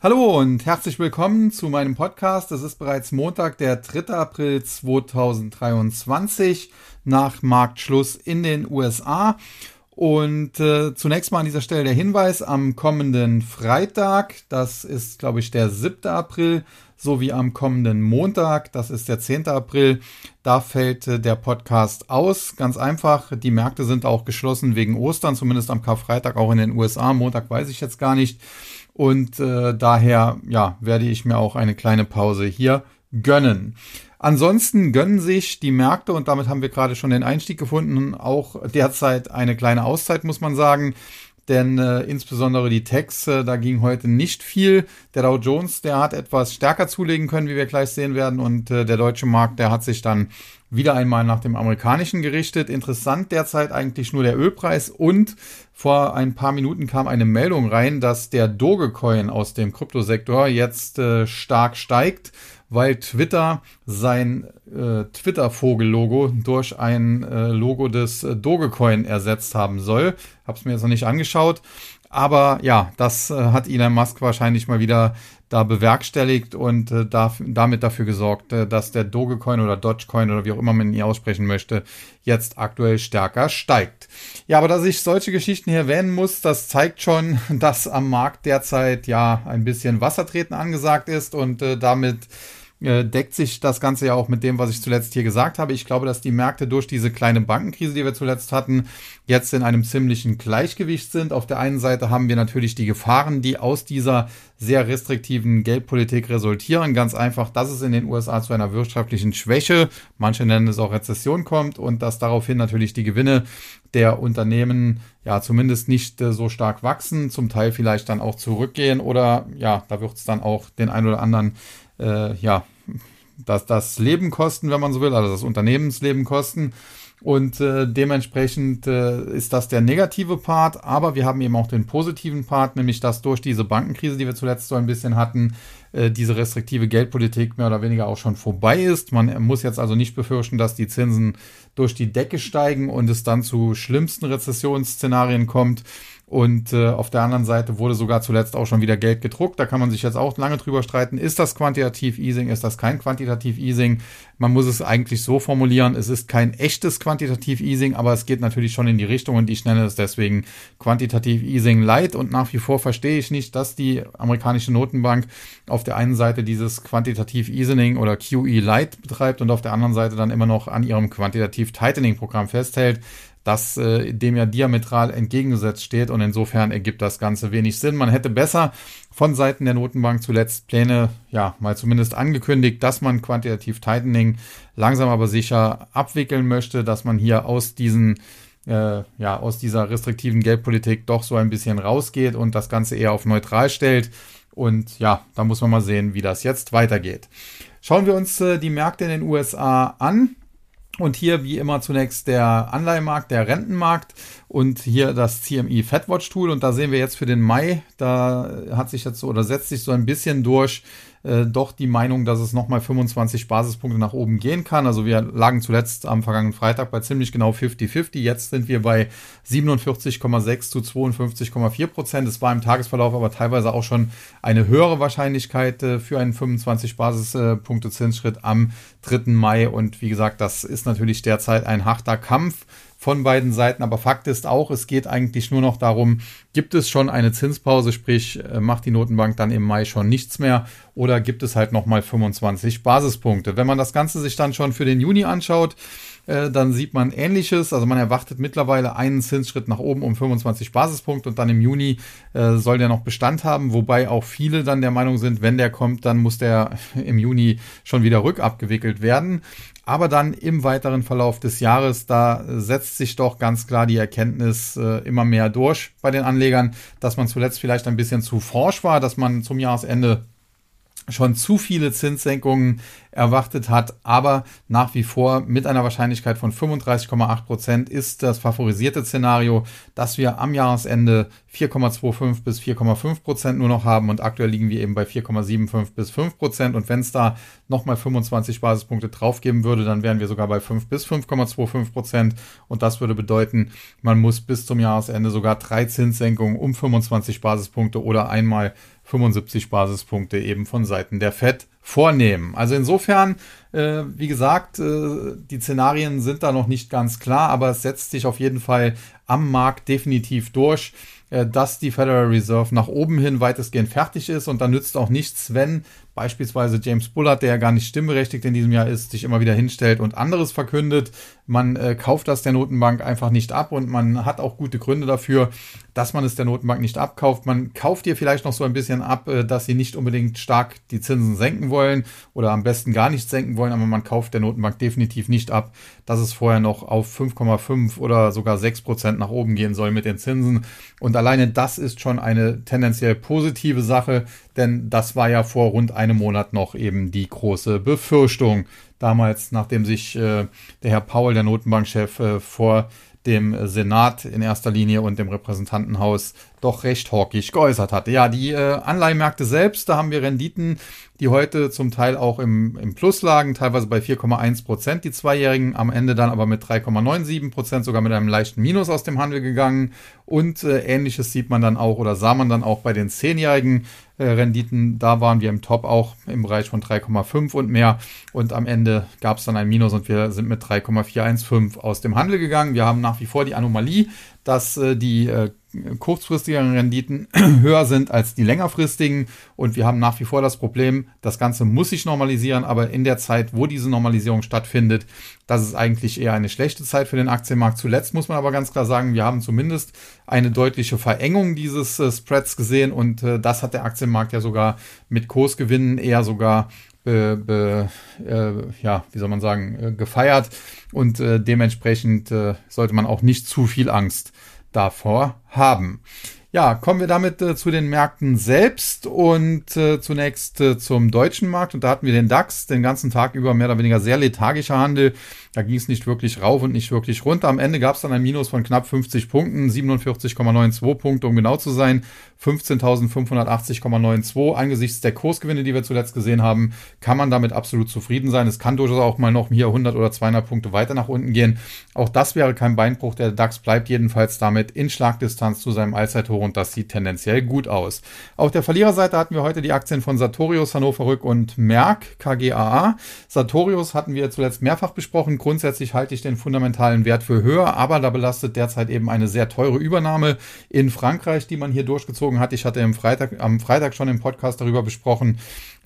Hallo und herzlich willkommen zu meinem Podcast. Es ist bereits Montag, der 3. April 2023 nach Marktschluss in den USA. Und äh, zunächst mal an dieser Stelle der Hinweis, am kommenden Freitag, das ist, glaube ich, der 7. April, sowie am kommenden Montag, das ist der 10. April, da fällt äh, der Podcast aus. Ganz einfach, die Märkte sind auch geschlossen wegen Ostern, zumindest am Karfreitag auch in den USA. Montag weiß ich jetzt gar nicht. Und äh, daher, ja, werde ich mir auch eine kleine Pause hier gönnen. Ansonsten gönnen sich die Märkte, und damit haben wir gerade schon den Einstieg gefunden, auch derzeit eine kleine Auszeit, muss man sagen. Denn äh, insbesondere die Techs, äh, da ging heute nicht viel. Der Dow Jones, der hat etwas stärker zulegen können, wie wir gleich sehen werden. Und äh, der deutsche Markt, der hat sich dann wieder einmal nach dem amerikanischen gerichtet. Interessant derzeit eigentlich nur der Ölpreis und vor ein paar Minuten kam eine Meldung rein, dass der Dogecoin aus dem Kryptosektor jetzt äh, stark steigt, weil Twitter sein äh, Twitter-Vogel-Logo durch ein äh, Logo des äh, Dogecoin ersetzt haben soll. Hab's mir jetzt noch nicht angeschaut. Aber ja, das äh, hat Elon Musk wahrscheinlich mal wieder da bewerkstelligt und äh, da, damit dafür gesorgt, äh, dass der Dogecoin oder Dogecoin oder wie auch immer man ihn aussprechen möchte, jetzt aktuell stärker steigt. Ja, aber dass ich solche Geschichten hier erwähnen muss, das zeigt schon, dass am Markt derzeit ja ein bisschen Wassertreten angesagt ist und äh, damit deckt sich das Ganze ja auch mit dem, was ich zuletzt hier gesagt habe. Ich glaube, dass die Märkte durch diese kleine Bankenkrise, die wir zuletzt hatten, jetzt in einem ziemlichen Gleichgewicht sind. Auf der einen Seite haben wir natürlich die Gefahren, die aus dieser sehr restriktiven Geldpolitik resultieren. Ganz einfach, dass es in den USA zu einer wirtschaftlichen Schwäche, manche nennen es auch Rezession kommt und dass daraufhin natürlich die Gewinne der Unternehmen ja zumindest nicht äh, so stark wachsen, zum Teil vielleicht dann auch zurückgehen oder ja, da wird es dann auch den ein oder anderen äh, ja, das, das Leben kosten, wenn man so will, also das Unternehmensleben kosten. Und äh, dementsprechend äh, ist das der negative Part, aber wir haben eben auch den positiven Part, nämlich dass durch diese Bankenkrise, die wir zuletzt so ein bisschen hatten, äh, diese restriktive Geldpolitik mehr oder weniger auch schon vorbei ist. Man muss jetzt also nicht befürchten, dass die Zinsen durch die Decke steigen und es dann zu schlimmsten Rezessionsszenarien kommt. Und äh, auf der anderen Seite wurde sogar zuletzt auch schon wieder Geld gedruckt. Da kann man sich jetzt auch lange drüber streiten. Ist das quantitativ Easing? Ist das kein quantitativ Easing? Man muss es eigentlich so formulieren. Es ist kein echtes quantitativ Easing, aber es geht natürlich schon in die Richtung und ich nenne es deswegen quantitativ Easing Light. Und nach wie vor verstehe ich nicht, dass die amerikanische Notenbank auf der einen Seite dieses quantitativ Easing oder QE Light betreibt und auf der anderen Seite dann immer noch an ihrem quantitativ Tightening Programm festhält das äh, dem ja diametral entgegengesetzt steht und insofern ergibt das Ganze wenig Sinn. Man hätte besser von Seiten der Notenbank zuletzt Pläne, ja, mal zumindest angekündigt, dass man quantitativ Tightening langsam aber sicher abwickeln möchte, dass man hier aus diesen äh, ja, aus dieser restriktiven Geldpolitik doch so ein bisschen rausgeht und das Ganze eher auf neutral stellt. Und ja, da muss man mal sehen, wie das jetzt weitergeht. Schauen wir uns äh, die Märkte in den USA an. Und hier wie immer zunächst der Anleihemarkt, der Rentenmarkt und hier das CME Fedwatch Tool. Und da sehen wir jetzt für den Mai, da hat sich jetzt so oder setzt sich so ein bisschen durch, äh, doch die Meinung, dass es nochmal 25 Basispunkte nach oben gehen kann. Also wir lagen zuletzt am vergangenen Freitag bei ziemlich genau 50-50. Jetzt sind wir bei 47,6 zu 52,4 Prozent. Es war im Tagesverlauf aber teilweise auch schon eine höhere Wahrscheinlichkeit äh, für einen 25 Basispunkte Zinsschritt am 3. Mai. Und wie gesagt, das ist natürlich derzeit ein harter Kampf von beiden Seiten. Aber Fakt ist auch, es geht eigentlich nur noch darum, gibt es schon eine Zinspause, sprich äh, macht die Notenbank dann im Mai schon nichts mehr oder gibt es halt nochmal 25 Basispunkte. Wenn man das Ganze sich dann schon für den Juni anschaut, äh, dann sieht man ähnliches. Also man erwartet mittlerweile einen Zinsschritt nach oben um 25 Basispunkte und dann im Juni äh, soll der noch Bestand haben, wobei auch viele dann der Meinung sind, wenn der kommt, dann muss der im Juni schon wieder rückabgewickelt werden. Aber dann im weiteren Verlauf des Jahres, da setzt sich doch ganz klar die Erkenntnis äh, immer mehr durch bei den Anlegern, dass man zuletzt vielleicht ein bisschen zu forsch war, dass man zum Jahresende schon zu viele Zinssenkungen erwartet hat, aber nach wie vor mit einer Wahrscheinlichkeit von 35,8 Prozent ist das favorisierte Szenario, dass wir am Jahresende 4,25 bis 4,5 Prozent nur noch haben. Und aktuell liegen wir eben bei 4,75 bis 5 Prozent. Und wenn es da nochmal 25 Basispunkte draufgeben würde, dann wären wir sogar bei 5 bis 5,25 Prozent. Und das würde bedeuten, man muss bis zum Jahresende sogar drei Zinssenkungen um 25 Basispunkte oder einmal 75 Basispunkte eben von Seiten der Fed vornehmen. Also insofern, äh, wie gesagt, äh, die Szenarien sind da noch nicht ganz klar, aber es setzt sich auf jeden Fall am Markt definitiv durch. Äh, dass die Federal Reserve nach oben hin weitestgehend fertig ist und dann nützt auch nichts, wenn beispielsweise James Bullard, der ja gar nicht stimmberechtigt in diesem Jahr ist, sich immer wieder hinstellt und anderes verkündet. Man äh, kauft das der Notenbank einfach nicht ab und man hat auch gute Gründe dafür, dass man es der Notenbank nicht abkauft. Man kauft ihr vielleicht noch so ein bisschen ab, äh, dass sie nicht unbedingt stark die Zinsen senken wollen oder am besten gar nicht senken wollen, aber man kauft der Notenbank definitiv nicht ab, dass es vorher noch auf 5,5 oder sogar 6 Prozent nach oben gehen soll mit den Zinsen. Und alleine das ist schon eine tendenziell positive Sache, denn das war ja vor rund einem Monat noch eben die große Befürchtung. Damals, nachdem sich äh, der Herr Paul, der Notenbankchef, äh, vor dem Senat in erster Linie und dem Repräsentantenhaus doch recht hawkisch geäußert hatte. Ja, die äh, Anleihmärkte selbst, da haben wir Renditen, die heute zum Teil auch im, im Plus lagen, teilweise bei 4,1 Prozent, die Zweijährigen, am Ende dann aber mit 3,97 Prozent, sogar mit einem leichten Minus aus dem Handel gegangen. Und äh, ähnliches sieht man dann auch oder sah man dann auch bei den Zehnjährigen äh, Renditen. Da waren wir im Top auch im Bereich von 3,5 und mehr. Und am Ende gab es dann ein Minus und wir sind mit 3,415 aus dem Handel gegangen. Wir haben nach wie vor die Anomalie, dass äh, die äh, kurzfristigeren Renditen höher sind als die längerfristigen. Und wir haben nach wie vor das Problem, das Ganze muss sich normalisieren, aber in der Zeit, wo diese Normalisierung stattfindet, das ist eigentlich eher eine schlechte Zeit für den Aktienmarkt. Zuletzt muss man aber ganz klar sagen, wir haben zumindest eine deutliche Verengung dieses äh, Spreads gesehen und äh, das hat der Aktienmarkt ja sogar mit Kursgewinnen eher sogar be, äh, ja, wie soll man sagen, äh, gefeiert und äh, dementsprechend äh, sollte man auch nicht zu viel Angst davor haben. Ja, kommen wir damit äh, zu den Märkten selbst und äh, zunächst äh, zum deutschen Markt. Und da hatten wir den DAX den ganzen Tag über mehr oder weniger sehr lethargischer Handel. Da ging es nicht wirklich rauf und nicht wirklich runter. Am Ende gab es dann ein Minus von knapp 50 Punkten, 47,92 Punkte, um genau zu sein. 15.580,92. Angesichts der Kursgewinne, die wir zuletzt gesehen haben, kann man damit absolut zufrieden sein. Es kann durchaus auch mal noch hier 100 oder 200 Punkte weiter nach unten gehen. Auch das wäre kein Beinbruch. Der DAX bleibt jedenfalls damit in Schlagdistanz zu seinem Allzeithoch und das sieht tendenziell gut aus. Auf der Verliererseite hatten wir heute die Aktien von Sartorius, Hannover Rück und Merck, KGAA. Sartorius hatten wir zuletzt mehrfach besprochen. Grundsätzlich halte ich den fundamentalen Wert für höher, aber da belastet derzeit eben eine sehr teure Übernahme in Frankreich, die man hier durchgezogen gezogen hat. Ich hatte Freitag, am Freitag schon im Podcast darüber besprochen.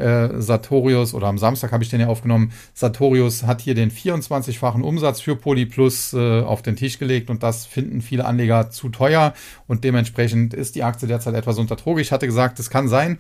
Äh, Sartorius oder am Samstag habe ich den ja aufgenommen. Sartorius hat hier den 24-fachen Umsatz für Polyplus äh, auf den Tisch gelegt und das finden viele Anleger zu teuer und dementsprechend ist die Aktie derzeit etwas unter Droge. Ich hatte gesagt, es kann sein,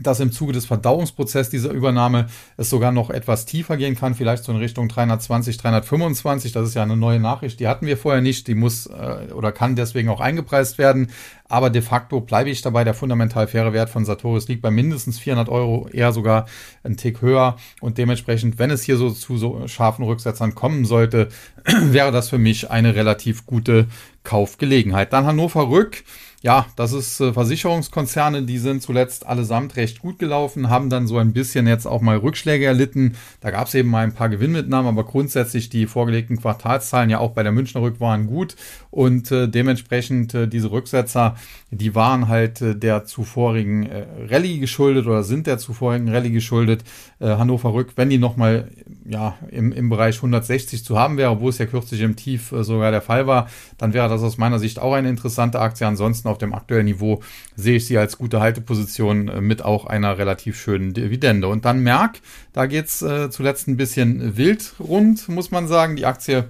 dass im Zuge des Verdauungsprozesses dieser Übernahme es sogar noch etwas tiefer gehen kann, vielleicht so in Richtung 320, 325. Das ist ja eine neue Nachricht, die hatten wir vorher nicht. Die muss äh, oder kann deswegen auch eingepreist werden. Aber de facto bleibe ich dabei. Der fundamental faire Wert von Sartorius liegt bei mindestens 400 Euro, eher sogar ein Tick höher. Und dementsprechend, wenn es hier so zu so scharfen Rücksetzern kommen sollte, wäre das für mich eine relativ gute Kaufgelegenheit. Dann Hannover Rück. Ja, das ist äh, Versicherungskonzerne, die sind zuletzt allesamt recht gut gelaufen, haben dann so ein bisschen jetzt auch mal Rückschläge erlitten. Da gab es eben mal ein paar Gewinnmitnahmen, aber grundsätzlich die vorgelegten Quartalszahlen ja auch bei der Münchner Rück waren gut und äh, dementsprechend äh, diese Rücksetzer, die waren halt äh, der zuvorigen äh, Rallye geschuldet oder sind der zuvorigen Rallye geschuldet. Äh, Hannover Rück, wenn die nochmal ja, im, im Bereich 160 zu haben wäre, wo es ja kürzlich im Tief sogar der Fall war, dann wäre das aus meiner Sicht auch eine interessante Aktie. Ansonsten auf dem aktuellen Niveau sehe ich sie als gute Halteposition mit auch einer relativ schönen Dividende. Und dann Merck, da geht's zuletzt ein bisschen wild rund, muss man sagen. Die Aktie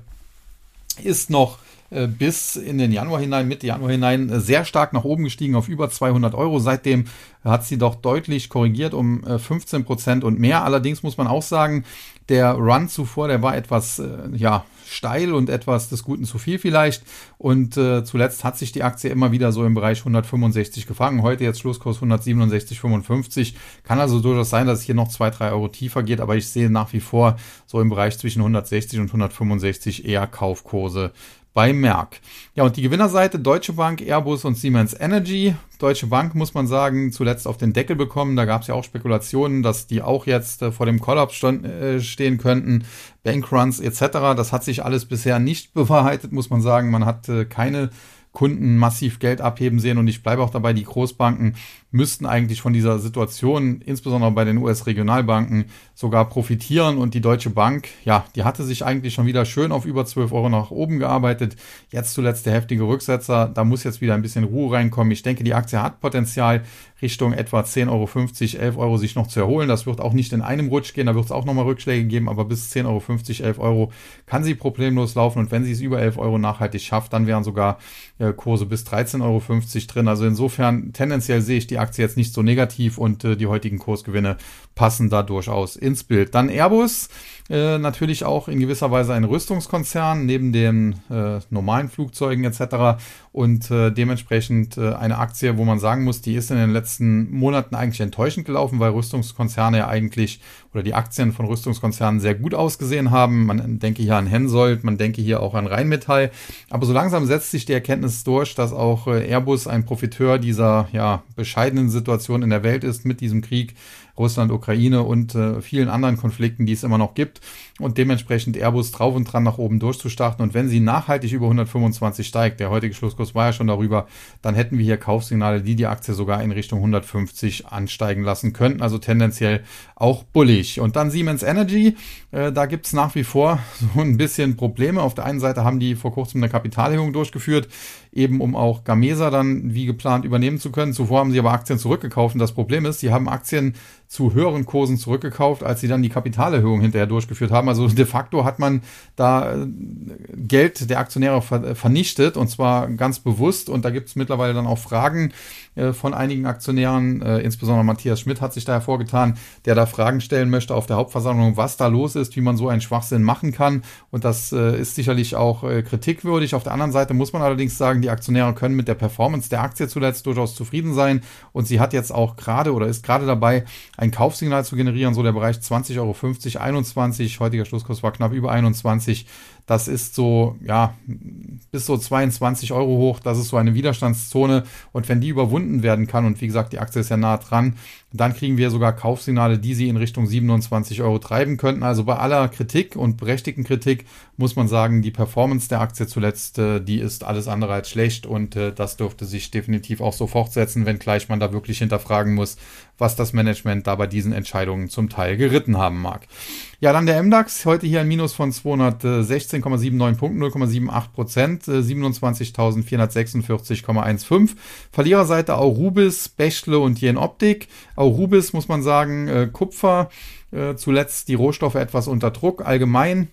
ist noch bis in den Januar hinein, Mitte Januar hinein, äh, sehr stark nach oben gestiegen auf über 200 Euro. Seitdem hat sie doch deutlich korrigiert um 15 Prozent und mehr. Allerdings muss man auch sagen, der Run zuvor, der war etwas, ja, steil und etwas des Guten zu viel vielleicht. Und äh, zuletzt hat sich die Aktie immer wieder so im Bereich 165 gefangen. Heute jetzt Schlusskurs 167,55. Kann also durchaus sein, dass es hier noch zwei, drei Euro tiefer geht, aber ich sehe nach wie vor so im Bereich zwischen 160 und 165 eher Kaufkurse bei Merck. Ja, und die Gewinnerseite Deutsche Bank, Airbus und Siemens Energy. Deutsche Bank muss man sagen, zuletzt auf den Deckel bekommen. Da gab es ja auch Spekulationen, dass die auch jetzt äh, vor dem Kollaps äh, stehen könnten. Bankruns etc. Das hat sich alles bisher nicht bewahrheitet, muss man sagen. Man hat äh, keine Kunden massiv Geld abheben sehen und ich bleibe auch dabei, die Großbanken, müssten eigentlich von dieser Situation, insbesondere bei den US-Regionalbanken, sogar profitieren. Und die Deutsche Bank, ja, die hatte sich eigentlich schon wieder schön auf über 12 Euro nach oben gearbeitet. Jetzt zuletzt der heftige Rücksetzer. Da muss jetzt wieder ein bisschen Ruhe reinkommen. Ich denke, die Aktie hat Potenzial, Richtung etwa 10,50 Euro, 11 Euro sich noch zu erholen. Das wird auch nicht in einem Rutsch gehen, da wird es auch nochmal Rückschläge geben, aber bis 10,50 Euro, 11 Euro kann sie problemlos laufen und wenn sie es über 11 Euro nachhaltig schafft, dann wären sogar äh, Kurse bis 13,50 Euro drin. Also insofern tendenziell sehe ich die Aktie jetzt nicht so negativ und äh, die heutigen Kursgewinne passen da durchaus ins Bild. Dann Airbus, äh, natürlich auch in gewisser Weise ein Rüstungskonzern neben den äh, normalen Flugzeugen etc. Und äh, dementsprechend äh, eine Aktie, wo man sagen muss, die ist in den letzten Monaten eigentlich enttäuschend gelaufen, weil Rüstungskonzerne ja eigentlich oder die Aktien von Rüstungskonzernen sehr gut ausgesehen haben. Man denke hier an Hensoldt, man denke hier auch an Rheinmetall. Aber so langsam setzt sich die Erkenntnis durch, dass auch äh, Airbus ein Profiteur dieser ja, bescheidenen Situation in der Welt ist mit diesem Krieg Russland, Ukraine und äh, vielen anderen Konflikten, die es immer noch gibt. Und dementsprechend Airbus drauf und dran nach oben durchzustarten. Und wenn sie nachhaltig über 125 steigt, der heutige Schlusskurs war ja schon darüber, dann hätten wir hier Kaufsignale, die die Aktie sogar in Richtung 150 ansteigen lassen könnten. Also tendenziell auch bullig. Und dann Siemens Energy, äh, da gibt's nach wie vor so ein bisschen Probleme. Auf der einen Seite haben die vor kurzem eine Kapitalerhöhung durchgeführt, eben um auch Gamesa dann wie geplant übernehmen zu können. Zuvor haben sie aber Aktien zurückgekauft. Und das Problem ist, sie haben Aktien zu höheren Kursen zurückgekauft, als sie dann die Kapitalerhöhung hinterher durchgeführt haben. Also de facto hat man da äh, Geld der Aktionäre vernichtet und zwar ganz bewusst. Und da gibt es mittlerweile dann auch Fragen von einigen Aktionären, äh, insbesondere Matthias Schmidt hat sich da hervorgetan, der da Fragen stellen möchte auf der Hauptversammlung, was da los ist, wie man so einen Schwachsinn machen kann. Und das ist sicherlich auch kritikwürdig. Auf der anderen Seite muss man allerdings sagen, die Aktionäre können mit der Performance der Aktie zuletzt durchaus zufrieden sein. Und sie hat jetzt auch gerade oder ist gerade dabei, ein Kaufsignal zu generieren, so der Bereich 20,50 Euro, 21, heutiger Schlusskurs war knapp über 21. Das ist so, ja, bis so 22 Euro hoch. Das ist so eine Widerstandszone. Und wenn die überwunden werden kann, und wie gesagt, die Aktie ist ja nah dran, dann kriegen wir sogar Kaufsignale, die sie in Richtung 27 Euro treiben könnten. Also bei aller Kritik und berechtigten Kritik muss man sagen, die Performance der Aktie zuletzt, äh, die ist alles andere als schlecht und äh, das dürfte sich definitiv auch so fortsetzen, wenngleich man da wirklich hinterfragen muss, was das Management da bei diesen Entscheidungen zum Teil geritten haben mag. Ja, dann der MDAX, heute hier ein Minus von 216,79 Punkten, 0,78 Prozent, 27.446,15. Verliererseite Aurubis, Bechtle und Jen Optik. Aurubis muss man sagen, äh, Kupfer, äh, zuletzt die Rohstoffe etwas unter Druck, allgemein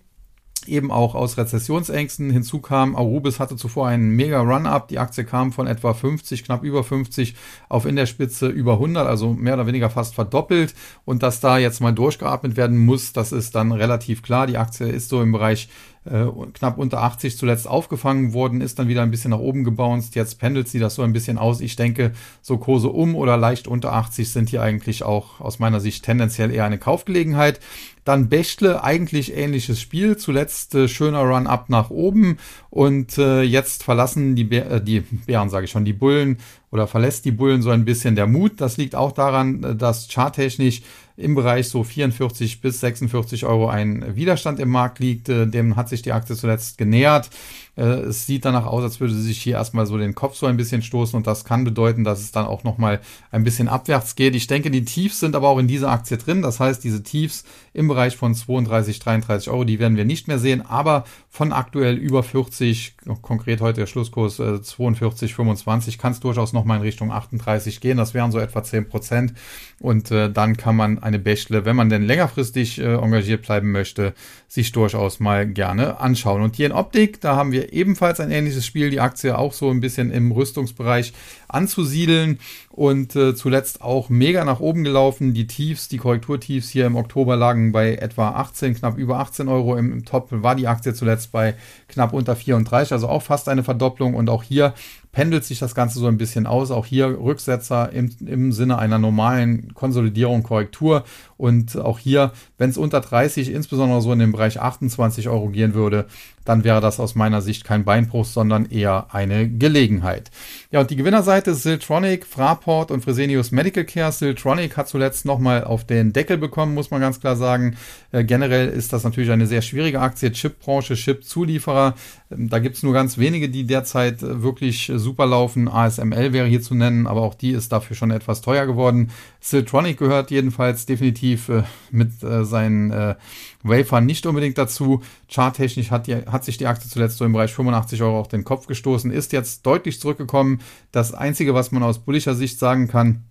eben auch aus Rezessionsängsten. Hinzu Arubis hatte zuvor einen mega Run-Up. Die Aktie kam von etwa 50, knapp über 50 auf in der Spitze über 100, also mehr oder weniger fast verdoppelt. Und dass da jetzt mal durchgeatmet werden muss, das ist dann relativ klar. Die Aktie ist so im Bereich äh, knapp unter 80 zuletzt aufgefangen worden, ist dann wieder ein bisschen nach oben gebounced. Jetzt pendelt sie das so ein bisschen aus. Ich denke, so Kurse um oder leicht unter 80 sind hier eigentlich auch aus meiner Sicht tendenziell eher eine Kaufgelegenheit. Dann Bechtle, eigentlich ähnliches Spiel. Zuletzt äh, schöner Run-up nach oben und äh, jetzt verlassen die, Bär, äh, die Bären, sage ich schon, die Bullen oder verlässt die Bullen so ein bisschen der Mut. Das liegt auch daran, äh, dass charttechnisch im Bereich so 44 bis 46 Euro ein Widerstand im Markt liegt. Dem hat sich die Aktie zuletzt genähert. Äh, es sieht danach aus, als würde sie sich hier erstmal so den Kopf so ein bisschen stoßen und das kann bedeuten, dass es dann auch nochmal ein bisschen abwärts geht. Ich denke, die Tiefs sind aber auch in dieser Aktie drin. Das heißt, diese Tiefs im Bereich von 32, 33 Euro, die werden wir nicht mehr sehen, aber von aktuell über 40, konkret heute der Schlusskurs 42, äh, 25, kann es durchaus nochmal in Richtung 38 gehen. Das wären so etwa 10 Prozent und äh, dann kann man eine Bächle, wenn man denn längerfristig engagiert bleiben möchte, sich durchaus mal gerne anschauen. Und hier in Optik, da haben wir ebenfalls ein ähnliches Spiel, die Aktie auch so ein bisschen im Rüstungsbereich anzusiedeln und äh, zuletzt auch mega nach oben gelaufen. Die Tiefs, die Korrekturtiefs hier im Oktober lagen bei etwa 18, knapp über 18 Euro. Im, im Top war die Aktie zuletzt bei knapp unter 34, also auch fast eine Verdopplung. Und auch hier pendelt sich das Ganze so ein bisschen aus. Auch hier Rücksetzer im, im Sinne einer normalen Konsolidierung, Korrektur. Und auch hier, wenn es unter 30, insbesondere so in dem Bereich 28 Euro gehen würde, dann wäre das aus meiner Sicht kein Beinbruch, sondern eher eine Gelegenheit. Ja, und die Gewinnerseite ist Siltronic, Fraport und Fresenius Medical Care. Siltronic hat zuletzt nochmal auf den Deckel bekommen, muss man ganz klar sagen. Äh, generell ist das natürlich eine sehr schwierige Aktie. Chipbranche, Chip-Zulieferer. Ähm, da gibt es nur ganz wenige, die derzeit äh, wirklich super laufen. ASML wäre hier zu nennen, aber auch die ist dafür schon etwas teuer geworden. Siltronic gehört jedenfalls definitiv äh, mit äh, seinen äh, Wafern nicht unbedingt dazu. Charttechnisch hat, hat sich die Aktie zuletzt so im Bereich 85 Euro auf den Kopf gestoßen, ist jetzt deutlich zurückgekommen. Das Einzige, was man aus bullischer Sicht sagen kann,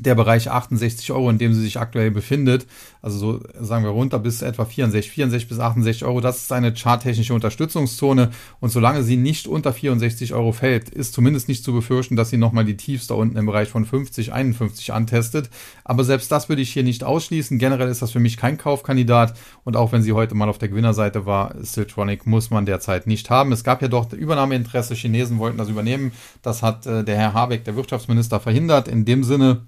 der Bereich 68 Euro, in dem sie sich aktuell befindet, also so sagen wir runter bis etwa 64, 64 bis 68 Euro, das ist eine charttechnische Unterstützungszone. Und solange sie nicht unter 64 Euro fällt, ist zumindest nicht zu befürchten, dass sie nochmal die Tiefs da unten im Bereich von 50, 51 antestet, aber selbst das würde ich hier nicht ausschließen, generell ist das für mich kein Kaufkandidat. Und auch wenn sie heute mal auf der Gewinnerseite war, Siltronic muss man derzeit nicht haben. Es gab ja doch Übernahmeinteresse, Chinesen wollten das übernehmen, das hat äh, der Herr Habeck, der Wirtschaftsminister, verhindert, in dem Sinne,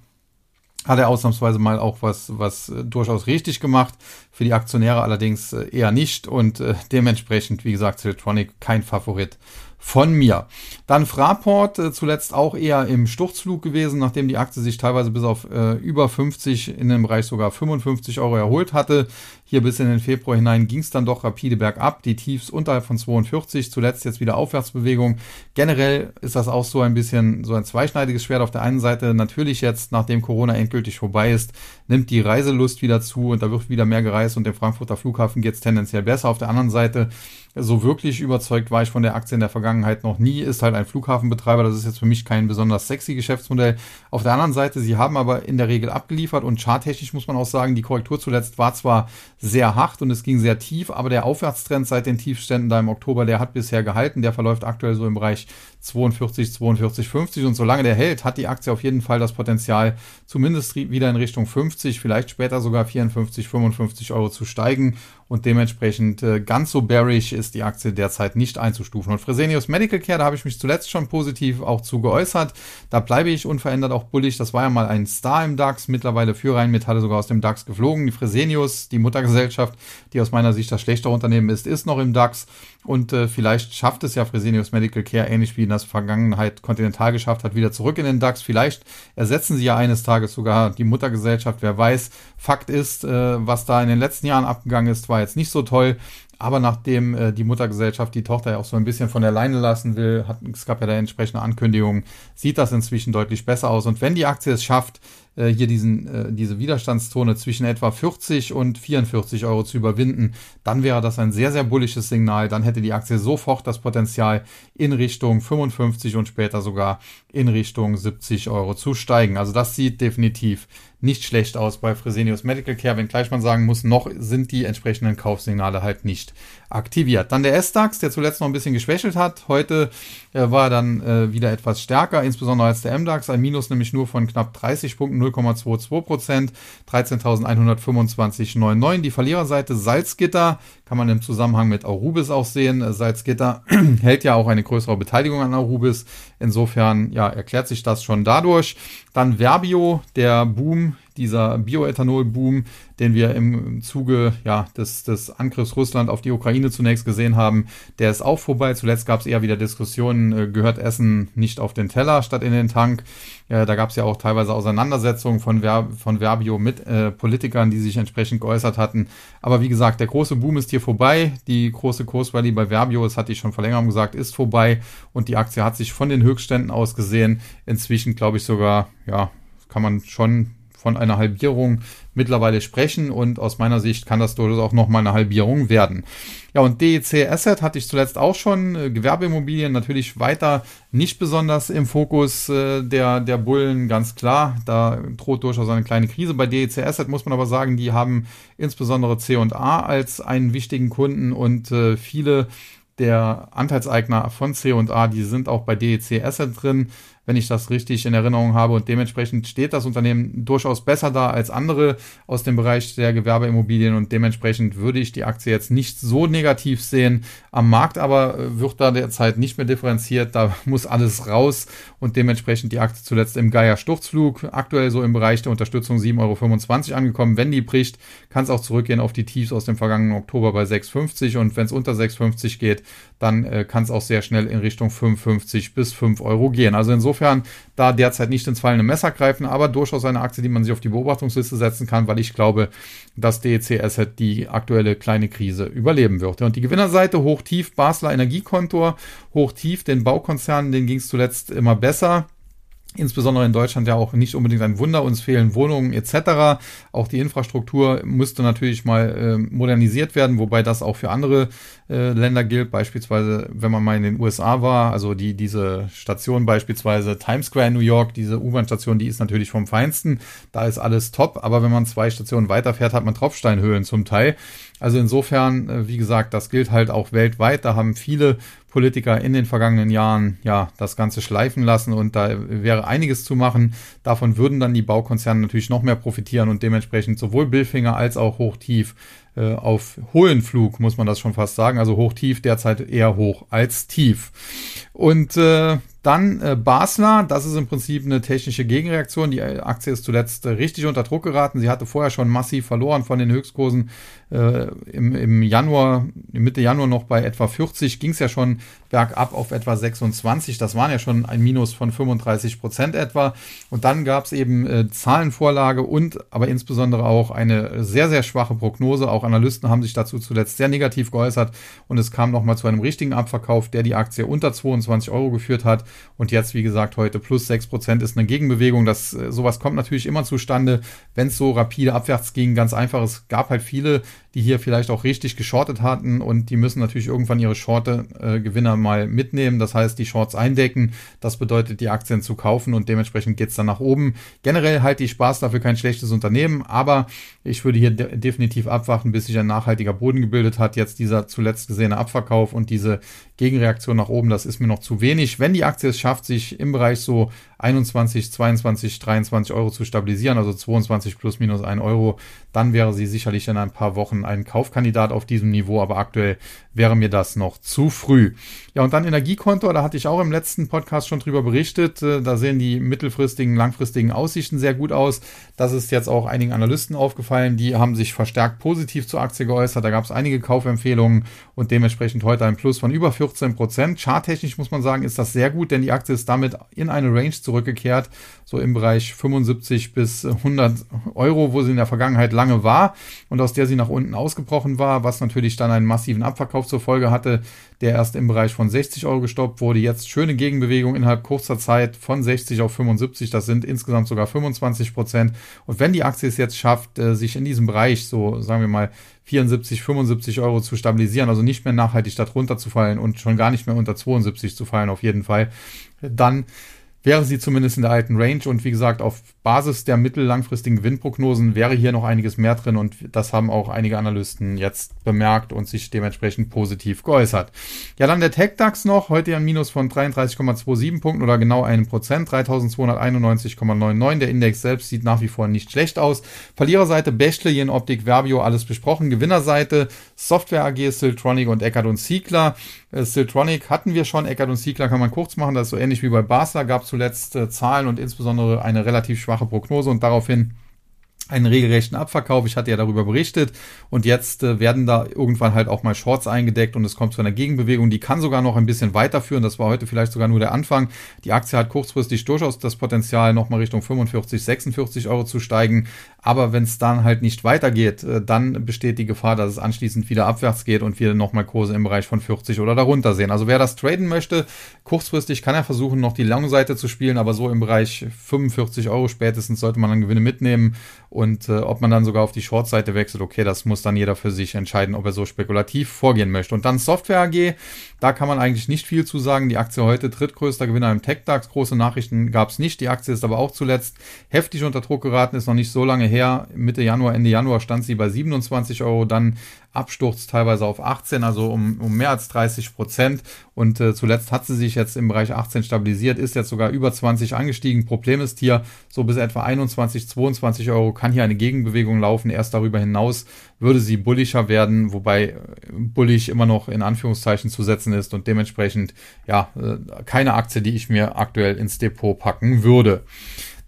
hat er ausnahmsweise mal auch was, was äh, durchaus richtig gemacht. Für die Aktionäre allerdings äh, eher nicht und äh, dementsprechend, wie gesagt, Siltronic kein Favorit von mir. Dann Fraport, äh, zuletzt auch eher im Sturzflug gewesen, nachdem die Aktie sich teilweise bis auf äh, über 50, in dem Bereich sogar 55 Euro erholt hatte. Hier bis in den Februar hinein ging es dann doch rapide bergab. Die Tiefs unterhalb von 42, zuletzt jetzt wieder Aufwärtsbewegung. Generell ist das auch so ein bisschen so ein zweischneidiges Schwert. Auf der einen Seite natürlich jetzt, nachdem Corona endgültig vorbei ist, nimmt die Reiselust wieder zu und da wird wieder mehr gereist und dem Frankfurter Flughafen geht es tendenziell besser. Auf der anderen Seite so wirklich überzeugt war ich von der Aktie in der Vergangenheit noch nie. Ist halt ein Flughafenbetreiber. Das ist jetzt für mich kein besonders sexy Geschäftsmodell. Auf der anderen Seite, sie haben aber in der Regel abgeliefert und charttechnisch muss man auch sagen, die Korrektur zuletzt war zwar sehr hart und es ging sehr tief, aber der Aufwärtstrend seit den Tiefständen da im Oktober, der hat bisher gehalten. Der verläuft aktuell so im Bereich 42, 42, 50 und solange der hält, hat die Aktie auf jeden Fall das Potenzial, zumindest wieder in Richtung 50, vielleicht später sogar 54, 55 Euro zu steigen und dementsprechend äh, ganz so bearish ist die Aktie derzeit nicht einzustufen. Und Fresenius Medical Care, da habe ich mich zuletzt schon positiv auch zu geäußert. Da bleibe ich unverändert auch bullig. Das war ja mal ein Star im DAX, mittlerweile für Rheinmetalle sogar aus dem DAX geflogen. Die Fresenius, die Muttergesellschaft, die aus meiner Sicht das schlechtere Unternehmen ist, ist noch im DAX. Und äh, vielleicht schafft es ja Fresenius Medical Care, ähnlich wie in der Vergangenheit Continental geschafft hat, wieder zurück in den DAX. Vielleicht ersetzen sie ja eines Tages sogar die Muttergesellschaft, wer weiß. Fakt ist, äh, was da in den letzten Jahren abgegangen ist, war jetzt nicht so toll. Aber nachdem äh, die Muttergesellschaft die Tochter ja auch so ein bisschen von der Leine lassen will, hat, es gab ja da entsprechende Ankündigungen, sieht das inzwischen deutlich besser aus. Und wenn die Aktie es schafft, äh, hier diesen, äh, diese Widerstandszone zwischen etwa 40 und 44 Euro zu überwinden, dann wäre das ein sehr, sehr bullisches Signal. Dann hätte die Aktie sofort das Potenzial, in Richtung 55 und später sogar in Richtung 70 Euro zu steigen. Also das sieht definitiv nicht schlecht aus bei Fresenius Medical Care, wenngleich man sagen muss, noch sind die entsprechenden Kaufsignale halt nicht aktiviert. Dann der S-DAX, der zuletzt noch ein bisschen geschwächelt hat. Heute äh, war dann äh, wieder etwas stärker, insbesondere als der MDAX. Ein Minus nämlich nur von knapp 30 Punkten, 0,22 Prozent, 13.125,99. Die Verliererseite Salzgitter kann man im Zusammenhang mit Arubis auch sehen. Äh, Salzgitter hält ja auch eine größere Beteiligung an Arubis. Insofern ja, erklärt sich das schon dadurch. Dann Verbio, der Boom dieser Bioethanol-Boom, den wir im Zuge ja, des, des Angriffs Russland auf die Ukraine zunächst gesehen haben, der ist auch vorbei. Zuletzt gab es eher wieder Diskussionen, äh, gehört Essen nicht auf den Teller statt in den Tank. Äh, da gab es ja auch teilweise Auseinandersetzungen von, Ver von Verbio mit äh, Politikern, die sich entsprechend geäußert hatten. Aber wie gesagt, der große Boom ist hier vorbei. Die große Kursrallye bei Verbio, das hatte ich schon vor längerem gesagt, ist vorbei. Und die Aktie hat sich von den Höchstständen aus gesehen, inzwischen glaube ich sogar, ja, kann man schon von einer Halbierung mittlerweile sprechen und aus meiner Sicht kann das durchaus auch nochmal eine Halbierung werden. Ja, und DEC Asset hatte ich zuletzt auch schon. Äh, Gewerbeimmobilien natürlich weiter nicht besonders im Fokus äh, der, der Bullen, ganz klar. Da droht durchaus eine kleine Krise. Bei DEC Asset muss man aber sagen, die haben insbesondere C&A als einen wichtigen Kunden und äh, viele der Anteilseigner von C&A, die sind auch bei DEC Asset drin wenn ich das richtig in Erinnerung habe. Und dementsprechend steht das Unternehmen durchaus besser da als andere aus dem Bereich der Gewerbeimmobilien. Und dementsprechend würde ich die Aktie jetzt nicht so negativ sehen. Am Markt aber äh, wird da derzeit nicht mehr differenziert. Da muss alles raus. Und dementsprechend die Aktie zuletzt im Geier-Sturzflug. Aktuell so im Bereich der Unterstützung 7,25 Euro angekommen. Wenn die bricht, kann es auch zurückgehen auf die Tiefs aus dem vergangenen Oktober bei 6,50. Und wenn es unter 6,50 geht, dann äh, kann es auch sehr schnell in Richtung 5,50 bis 5 Euro gehen. Also insofern insofern da derzeit nicht ins fallende Messer greifen, aber durchaus eine Aktie, die man sich auf die Beobachtungsliste setzen kann, weil ich glaube, dass DEC Asset die aktuelle kleine Krise überleben wird. Und die Gewinnerseite hoch-tief, Basler Energiekontor, hoch-tief, den Baukonzernen, denen ging es zuletzt immer besser insbesondere in Deutschland ja auch nicht unbedingt ein Wunder, uns fehlen Wohnungen etc. Auch die Infrastruktur müsste natürlich mal äh, modernisiert werden, wobei das auch für andere äh, Länder gilt. Beispielsweise, wenn man mal in den USA war, also die diese Station beispielsweise Times Square in New York, diese U-Bahn-Station, die ist natürlich vom Feinsten. Da ist alles top, aber wenn man zwei Stationen weiterfährt, hat man Tropfsteinhöhlen zum Teil. Also insofern, äh, wie gesagt, das gilt halt auch weltweit. Da haben viele Politiker in den vergangenen Jahren ja das Ganze schleifen lassen und da wäre einiges zu machen. Davon würden dann die Baukonzerne natürlich noch mehr profitieren und dementsprechend sowohl Billfinger als auch Hochtief äh, auf hohen Flug, muss man das schon fast sagen. Also hoch-tief, derzeit eher hoch als tief. Und äh, dann äh, Basler, das ist im Prinzip eine technische Gegenreaktion. Die Aktie ist zuletzt äh, richtig unter Druck geraten. Sie hatte vorher schon massiv verloren von den Höchstkursen äh, im, im Januar, Mitte Januar noch bei etwa 40, ging es ja schon bergab auf etwa 26. Das waren ja schon ein Minus von 35 Prozent etwa. Und dann gab es eben äh, Zahlenvorlage und aber insbesondere auch eine sehr, sehr schwache Prognose. Auch Analysten haben sich dazu zuletzt sehr negativ geäußert und es kam nochmal zu einem richtigen Abverkauf, der die Aktie unter 22 Euro geführt hat. Und jetzt, wie gesagt, heute plus 6% ist eine Gegenbewegung. Das, äh, sowas kommt natürlich immer zustande, wenn es so rapide abwärts ging. Ganz einfach, es gab halt viele, die hier vielleicht auch richtig geschortet hatten und die müssen natürlich irgendwann ihre Shorte-Gewinner äh, mal mitnehmen. Das heißt, die Shorts eindecken. Das bedeutet, die Aktien zu kaufen und dementsprechend geht's dann nach oben. Generell halte ich Spaß dafür kein schlechtes Unternehmen, aber ich würde hier de definitiv abwarten, bis sich ein nachhaltiger Boden gebildet hat. Jetzt dieser zuletzt gesehene Abverkauf und diese Gegenreaktion nach oben, das ist mir noch zu wenig. Wenn die Aktie es schafft, sich im Bereich so 21, 22, 23 Euro zu stabilisieren, also 22 plus minus 1 Euro, dann wäre sie sicherlich in ein paar Wochen ein Kaufkandidat auf diesem Niveau, aber aktuell wäre mir das noch zu früh. Ja, und dann Energiekonto, da hatte ich auch im letzten Podcast schon drüber berichtet. Äh, da sehen die mittelfristigen, langfristigen Aussichten sehr gut aus. Das ist jetzt auch einigen Analysten aufgefallen. Die haben sich verstärkt positiv zur Aktie geäußert. Da gab es einige Kaufempfehlungen und dementsprechend heute ein Plus von über 14 Prozent. Charttechnisch muss man sagen, ist das sehr gut, denn die Aktie ist damit in eine Range zurückgekehrt, so im Bereich 75 bis 100 Euro, wo sie in der Vergangenheit lange war und aus der sie nach unten ausgebrochen war, was natürlich dann einen massiven Abverkauf zur Folge hatte, der erst im Bereich von 60 Euro gestoppt wurde. Jetzt schöne Gegenbewegung innerhalb kurzer Zeit von 60 auf 75. Das sind insgesamt sogar 25 Prozent. Und wenn die Aktie es jetzt schafft, äh, sich in diesem Bereich, so sagen wir mal 74, 75 Euro zu stabilisieren, also nicht mehr nachhaltig darunter zu fallen und schon gar nicht mehr unter 72 zu fallen auf jeden Fall, dann wäre sie zumindest in der alten Range und wie gesagt, auf Basis der mittellangfristigen Gewinnprognosen wäre hier noch einiges mehr drin und das haben auch einige Analysten jetzt bemerkt und sich dementsprechend positiv geäußert. Ja, dann der TechDAX noch, heute ein Minus von 33,27 Punkten oder genau einem Prozent, 3291,99. Der Index selbst sieht nach wie vor nicht schlecht aus. Verliererseite Bechtle, Jen Optik, Verbio, alles besprochen. Gewinnerseite Software AG, Siltronic und Eckert und Siegler. Äh, Siltronic hatten wir schon, Eckert und Siegler kann man kurz machen, das ist so ähnlich wie bei Basler, gab zuletzt äh, Zahlen und insbesondere eine relativ schwache Prognose und daraufhin einen regelrechten Abverkauf. Ich hatte ja darüber berichtet und jetzt äh, werden da irgendwann halt auch mal Shorts eingedeckt und es kommt zu einer Gegenbewegung. Die kann sogar noch ein bisschen weiterführen. Das war heute vielleicht sogar nur der Anfang. Die Aktie hat kurzfristig durchaus das Potenzial, nochmal Richtung 45, 46 Euro zu steigen. Aber wenn es dann halt nicht weitergeht, äh, dann besteht die Gefahr, dass es anschließend wieder abwärts geht und wir nochmal Kurse im Bereich von 40 oder darunter sehen. Also wer das traden möchte, kurzfristig kann er versuchen, noch die Langseite zu spielen, aber so im Bereich 45 Euro spätestens sollte man dann Gewinne mitnehmen. Und äh, ob man dann sogar auf die Short-Seite wechselt, okay, das muss dann jeder für sich entscheiden, ob er so spekulativ vorgehen möchte. Und dann Software AG, da kann man eigentlich nicht viel zu sagen. Die Aktie heute drittgrößter Gewinner im TechDAX. Große Nachrichten gab es nicht. Die Aktie ist aber auch zuletzt heftig unter Druck geraten, ist noch nicht so lange her. Mitte Januar, Ende Januar stand sie bei 27 Euro, dann Absturz teilweise auf 18, also um, um mehr als 30 Prozent. Und äh, zuletzt hat sie sich jetzt im Bereich 18 stabilisiert, ist jetzt sogar über 20 angestiegen. Problem ist hier, so bis etwa 21, 22 Euro kann hier eine Gegenbewegung laufen. Erst darüber hinaus würde sie bullischer werden, wobei äh, bullig immer noch in Anführungszeichen zu setzen ist und dementsprechend ja äh, keine Aktie, die ich mir aktuell ins Depot packen würde.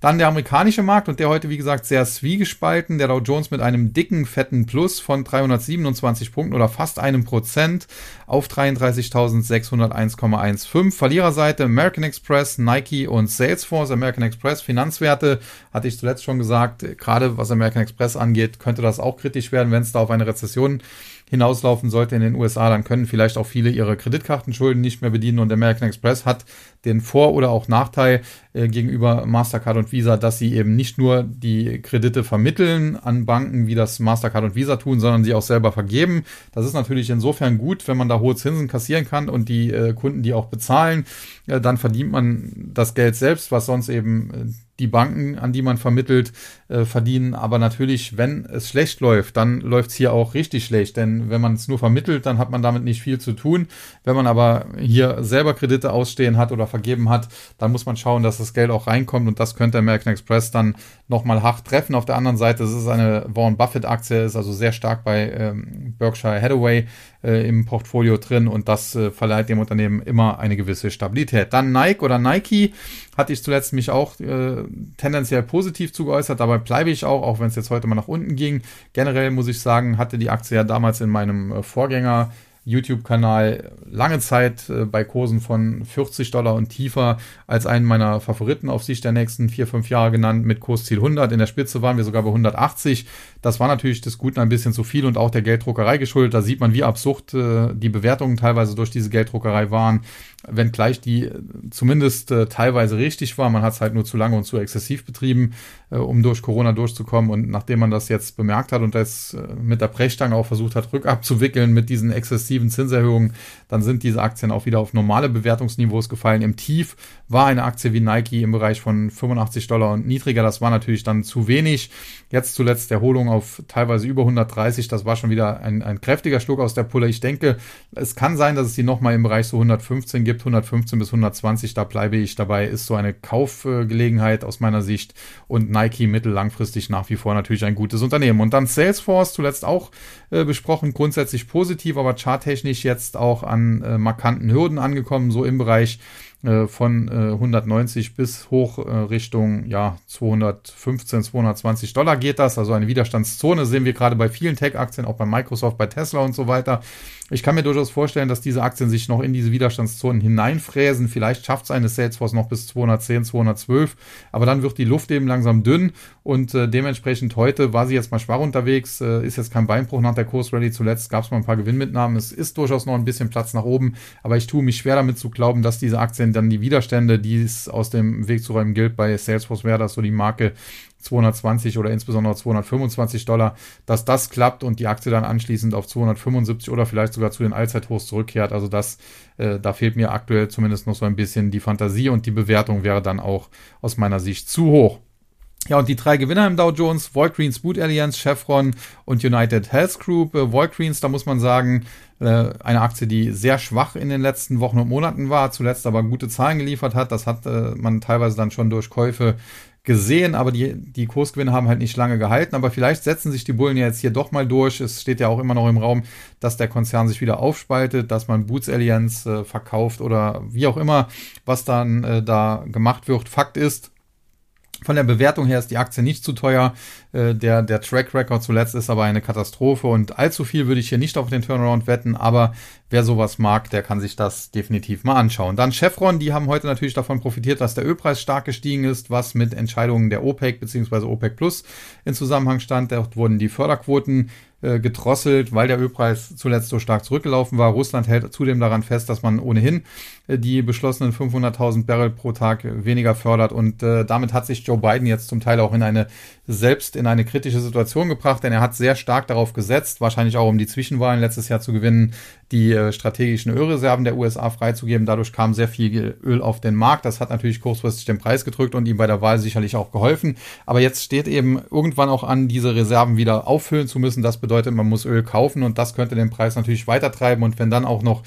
Dann der amerikanische Markt und der heute, wie gesagt, sehr zwiegespalten. Der Dow Jones mit einem dicken, fetten Plus von 327 Punkten oder fast einem Prozent auf 33.601,15. Verliererseite American Express, Nike und Salesforce. American Express Finanzwerte, hatte ich zuletzt schon gesagt, gerade was American Express angeht, könnte das auch kritisch werden, wenn es da auf eine Rezession hinauslaufen sollte in den USA, dann können vielleicht auch viele ihre Kreditkartenschulden nicht mehr bedienen und American Express hat den Vor- oder auch Nachteil äh, gegenüber Mastercard und Visa, dass sie eben nicht nur die Kredite vermitteln an Banken, wie das Mastercard und Visa tun, sondern sie auch selber vergeben. Das ist natürlich insofern gut, wenn man da hohe Zinsen kassieren kann und die äh, Kunden die auch bezahlen, äh, dann verdient man das Geld selbst, was sonst eben äh, die Banken, an die man vermittelt, äh, verdienen. Aber natürlich, wenn es schlecht läuft, dann läuft es hier auch richtig schlecht. Denn wenn man es nur vermittelt, dann hat man damit nicht viel zu tun. Wenn man aber hier selber Kredite ausstehen hat oder vergeben hat, dann muss man schauen, dass das Geld auch reinkommt. Und das könnte American Express dann nochmal hart treffen. Auf der anderen Seite, es ist eine Warren Buffett-Aktie, ist also sehr stark bei ähm, Berkshire Hathaway äh, im Portfolio drin und das äh, verleiht dem Unternehmen immer eine gewisse Stabilität. Dann Nike oder Nike hatte ich zuletzt mich auch äh, tendenziell positiv zugeäußert. Dabei bleibe ich auch, auch wenn es jetzt heute mal nach unten ging. Generell muss ich sagen, hatte die Aktie ja damals in meinem äh, Vorgänger YouTube-Kanal lange Zeit äh, bei Kursen von 40 Dollar und tiefer als einen meiner Favoriten auf Sicht der nächsten vier, fünf Jahre genannt mit Kursziel 100. In der Spitze waren wir sogar bei 180. Das war natürlich des Guten ein bisschen zu viel und auch der Gelddruckerei geschuldet. Da sieht man, wie absurd äh, die Bewertungen teilweise durch diese Gelddruckerei waren wenngleich die äh, zumindest teilweise richtig war. Man hat es halt nur zu lange und zu exzessiv betrieben, um durch Corona durchzukommen. Und nachdem man das jetzt bemerkt hat und das mit der Brechstange auch versucht hat, rückabzuwickeln mit diesen exzessiven Zinserhöhungen, dann sind diese Aktien auch wieder auf normale Bewertungsniveaus gefallen. Im Tief war eine Aktie wie Nike im Bereich von 85 Dollar und niedriger. Das war natürlich dann zu wenig. Jetzt zuletzt Erholung auf teilweise über 130. Das war schon wieder ein, ein kräftiger Schluck aus der Pulle. Ich denke, es kann sein, dass es die nochmal im Bereich so 115 gibt. 115 bis 120, da bleibe ich dabei. Ist so eine Kaufgelegenheit aus meiner Sicht. Und Nike mittellangfristig nach wie vor natürlich ein gutes Unternehmen. Und dann Salesforce zuletzt auch äh, besprochen. Grundsätzlich positiv, aber charttechnisch jetzt auch an äh, markanten Hürden angekommen. So im Bereich äh, von äh, 190 bis hoch äh, Richtung ja 215, 220 Dollar geht das. Also eine Widerstandszone sehen wir gerade bei vielen Tech-Aktien, auch bei Microsoft, bei Tesla und so weiter. Ich kann mir durchaus vorstellen, dass diese Aktien sich noch in diese Widerstandszonen hineinfräsen. Vielleicht schafft es eine Salesforce noch bis 210, 212, aber dann wird die Luft eben langsam dünn und äh, dementsprechend heute war sie jetzt mal schwach unterwegs, äh, ist jetzt kein Beinbruch nach der Kursrallye. Zuletzt gab es mal ein paar Gewinnmitnahmen. Es ist durchaus noch ein bisschen Platz nach oben, aber ich tue mich schwer damit zu glauben, dass diese Aktien dann die Widerstände, die es aus dem Weg zu räumen gilt, bei Salesforce wäre das so die Marke 220 oder insbesondere 225 Dollar, dass das klappt und die Aktie dann anschließend auf 275 oder vielleicht sogar zu den Allzeithochs zurückkehrt. Also das, äh, da fehlt mir aktuell zumindest noch so ein bisschen die Fantasie und die Bewertung wäre dann auch aus meiner Sicht zu hoch. Ja, und die drei Gewinner im Dow Jones, Walgreens Boot Alliance, Chevron und United Health Group. Äh, Walgreens, da muss man sagen, äh, eine Aktie, die sehr schwach in den letzten Wochen und Monaten war, zuletzt aber gute Zahlen geliefert hat. Das hat äh, man teilweise dann schon durch Käufe gesehen, aber die, die Kursgewinne haben halt nicht lange gehalten. Aber vielleicht setzen sich die Bullen ja jetzt hier doch mal durch. Es steht ja auch immer noch im Raum, dass der Konzern sich wieder aufspaltet, dass man Boots Alliance äh, verkauft oder wie auch immer, was dann äh, da gemacht wird. Fakt ist, von der Bewertung her ist die Aktie nicht zu teuer. Äh, der, der Track Record zuletzt ist aber eine Katastrophe und allzu viel würde ich hier nicht auf den Turnaround wetten, aber wer sowas mag, der kann sich das definitiv mal anschauen. Dann Chevron, die haben heute natürlich davon profitiert, dass der Ölpreis stark gestiegen ist, was mit Entscheidungen der OPEC bzw. OPEC Plus in Zusammenhang stand. Dort wurden die Förderquoten äh, gedrosselt, weil der Ölpreis zuletzt so stark zurückgelaufen war. Russland hält zudem daran fest, dass man ohnehin die beschlossenen 500.000 Barrel pro Tag weniger fördert und äh, damit hat sich Joe Biden jetzt zum Teil auch in eine selbst in eine kritische Situation gebracht, denn er hat sehr stark darauf gesetzt, wahrscheinlich auch um die Zwischenwahlen letztes Jahr zu gewinnen, die äh, strategischen Ölreserven der USA freizugeben. Dadurch kam sehr viel Öl auf den Markt. Das hat natürlich kurzfristig den Preis gedrückt und ihm bei der Wahl sicherlich auch geholfen. Aber jetzt steht eben irgendwann auch an, diese Reserven wieder auffüllen zu müssen. Das bedeutet, man muss Öl kaufen und das könnte den Preis natürlich weiter treiben. Und wenn dann auch noch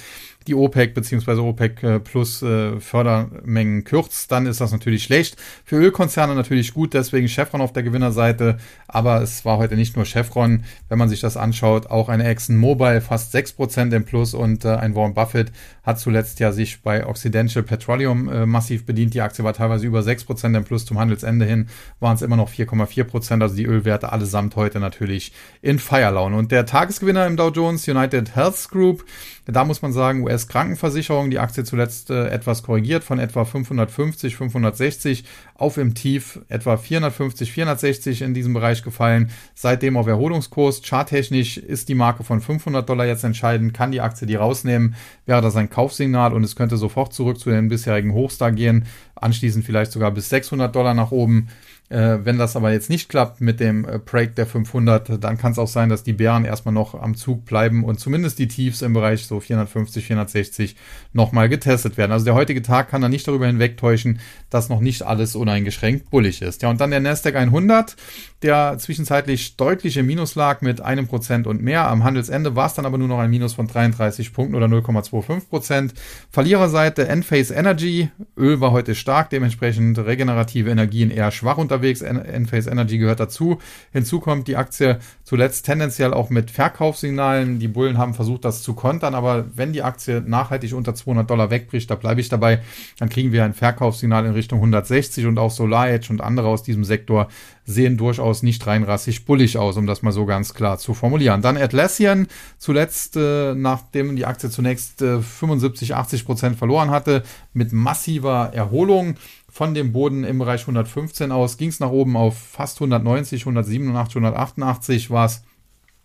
die OPEC bzw. OPEC äh, plus äh, Fördermengen kürzt, dann ist das natürlich schlecht. Für Ölkonzerne natürlich gut, deswegen Chevron auf der Gewinnerseite, aber es war heute nicht nur Chevron, wenn man sich das anschaut, auch eine ExxonMobil fast 6% im Plus und äh, ein Warren Buffett hat zuletzt ja sich bei Occidental Petroleum massiv bedient. Die Aktie war teilweise über 6% im Plus zum Handelsende hin, waren es immer noch 4,4%, also die Ölwerte allesamt heute natürlich in Feierlaune. Und der Tagesgewinner im Dow Jones, United Health Group, da muss man sagen, US-Krankenversicherung, die Aktie zuletzt äh, etwas korrigiert von etwa 550, 560 auf im Tief etwa 450, 460 in diesem Bereich gefallen. Seitdem auf Erholungskurs. Charttechnisch ist die Marke von 500 Dollar jetzt entscheidend. Kann die Aktie die rausnehmen, wäre das ein Kaufsignal und es könnte sofort zurück zu den bisherigen Hochs da gehen. Anschließend vielleicht sogar bis 600 Dollar nach oben. Äh, wenn das aber jetzt nicht klappt mit dem äh, Break der 500, dann kann es auch sein, dass die Bären erstmal noch am Zug bleiben und zumindest die Tiefs im Bereich so 450, 460 nochmal getestet werden. Also der heutige Tag kann da nicht darüber hinwegtäuschen, dass noch nicht alles uneingeschränkt bullig ist. Ja, und dann der Nasdaq 100, der zwischenzeitlich deutlich im Minus lag mit einem Prozent und mehr. Am Handelsende war es dann aber nur noch ein Minus von 33 Punkten oder 0,25 Prozent. Verliererseite Enphase Energy. Öl war heute stark, dementsprechend regenerative Energien eher schwach unter unterwegs. Enphase Energy gehört dazu. Hinzu kommt die Aktie zuletzt tendenziell auch mit Verkaufssignalen. Die Bullen haben versucht, das zu kontern, aber wenn die Aktie nachhaltig unter 200 Dollar wegbricht, da bleibe ich dabei, dann kriegen wir ein Verkaufssignal in Richtung 160 und auch Solar Edge und andere aus diesem Sektor sehen durchaus nicht rein rassig bullig aus, um das mal so ganz klar zu formulieren. Dann Atlassian, zuletzt, äh, nachdem die Aktie zunächst äh, 75, 80 Prozent verloren hatte, mit massiver Erholung von dem Boden im Bereich 115 aus, ging es nach oben auf fast 190, 187, 188 war es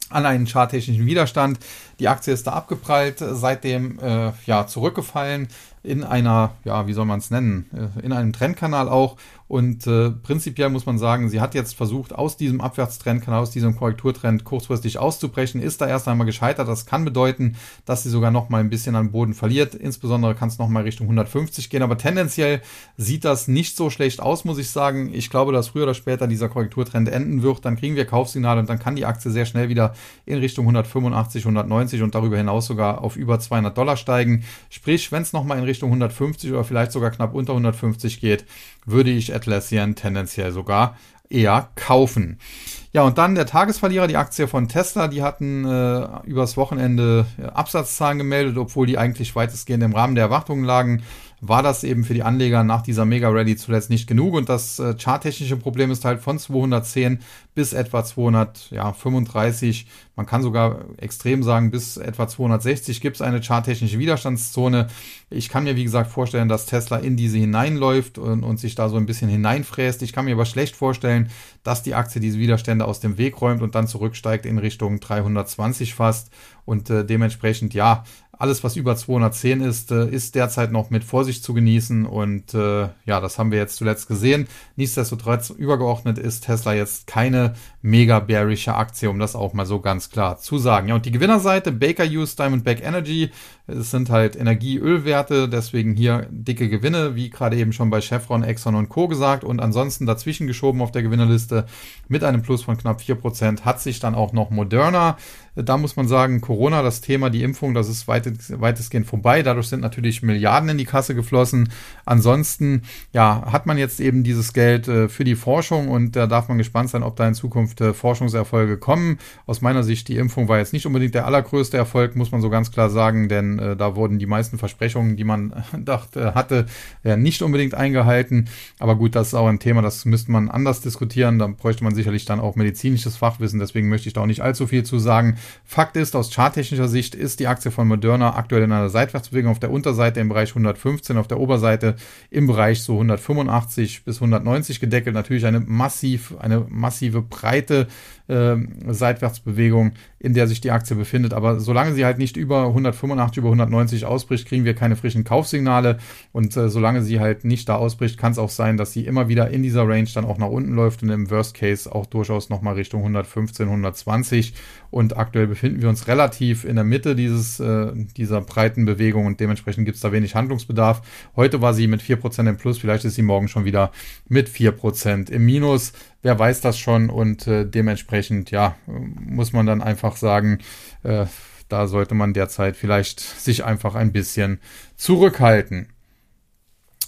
an einen charttechnischen Widerstand. Die Aktie ist da abgeprallt, seitdem äh, ja zurückgefallen in einer, ja, wie soll man es nennen, äh, in einem Trendkanal auch. Und äh, prinzipiell muss man sagen, sie hat jetzt versucht, aus diesem Abwärtstrendkanal, aus diesem Korrekturtrend kurzfristig auszubrechen, ist da erst einmal gescheitert. Das kann bedeuten, dass sie sogar noch mal ein bisschen an Boden verliert. Insbesondere kann es noch mal Richtung 150 gehen. Aber tendenziell sieht das nicht so schlecht aus, muss ich sagen. Ich glaube, dass früher oder später dieser Korrekturtrend enden wird. Dann kriegen wir Kaufsignale und dann kann die Aktie sehr schnell wieder in Richtung 185, 190 und darüber hinaus sogar auf über 200 Dollar steigen. Sprich, wenn es noch mal in Richtung 150 oder vielleicht sogar knapp unter 150 geht, würde ich Atlassian tendenziell sogar eher kaufen. Ja, und dann der Tagesverlierer, die Aktie von Tesla, die hatten äh, übers Wochenende äh, Absatzzahlen gemeldet, obwohl die eigentlich weitestgehend im Rahmen der Erwartungen lagen war das eben für die Anleger nach dieser Mega-Rally zuletzt nicht genug. Und das äh, charttechnische Problem ist halt von 210 bis etwa 235. Man kann sogar extrem sagen, bis etwa 260 gibt es eine charttechnische Widerstandszone. Ich kann mir, wie gesagt, vorstellen, dass Tesla in diese hineinläuft und, und sich da so ein bisschen hineinfräst. Ich kann mir aber schlecht vorstellen, dass die Aktie diese Widerstände aus dem Weg räumt und dann zurücksteigt in Richtung 320 fast. Und äh, dementsprechend, ja, alles, was über 210 ist, äh, ist derzeit noch mit Vorsicht zu genießen. Und äh, ja, das haben wir jetzt zuletzt gesehen. Nichtsdestotrotz übergeordnet ist Tesla jetzt keine mega bearische Aktie, um das auch mal so ganz klar zu sagen. Ja, und die Gewinnerseite, Baker Hughes, Diamondback Energy, es sind halt Energie-Ölwerte, deswegen hier dicke Gewinne, wie gerade eben schon bei Chevron, Exxon und Co. gesagt. Und ansonsten dazwischen geschoben auf der Gewinnerliste mit einem Plus von knapp 4% hat sich dann auch noch Moderna da muss man sagen, Corona, das Thema, die Impfung, das ist weitestgehend vorbei. Dadurch sind natürlich Milliarden in die Kasse geflossen. Ansonsten, ja, hat man jetzt eben dieses Geld äh, für die Forschung und da darf man gespannt sein, ob da in Zukunft äh, Forschungserfolge kommen. Aus meiner Sicht, die Impfung war jetzt nicht unbedingt der allergrößte Erfolg, muss man so ganz klar sagen, denn äh, da wurden die meisten Versprechungen, die man dachte, hatte, ja, nicht unbedingt eingehalten. Aber gut, das ist auch ein Thema, das müsste man anders diskutieren. Da bräuchte man sicherlich dann auch medizinisches Fachwissen. Deswegen möchte ich da auch nicht allzu viel zu sagen. Fakt ist, aus charttechnischer Sicht ist die Aktie von Moderna aktuell in einer Seitwärtsbewegung auf der Unterseite im Bereich 115, auf der Oberseite im Bereich so 185 bis 190 gedeckelt. Natürlich eine massiv, eine massive breite äh, Seitwärtsbewegung, in der sich die Aktie befindet. Aber solange sie halt nicht über 185, über 190 ausbricht, kriegen wir keine frischen Kaufsignale. Und äh, solange sie halt nicht da ausbricht, kann es auch sein, dass sie immer wieder in dieser Range dann auch nach unten läuft und im Worst Case auch durchaus nochmal Richtung 115, 120. Und aktuell befinden wir uns relativ in der Mitte dieses, äh, dieser breiten Bewegung und dementsprechend gibt es da wenig Handlungsbedarf. Heute war sie mit 4% im Plus, vielleicht ist sie morgen schon wieder mit 4% im Minus. Wer weiß das schon und äh, dementsprechend, ja, muss man dann einfach sagen, äh, da sollte man derzeit vielleicht sich einfach ein bisschen zurückhalten.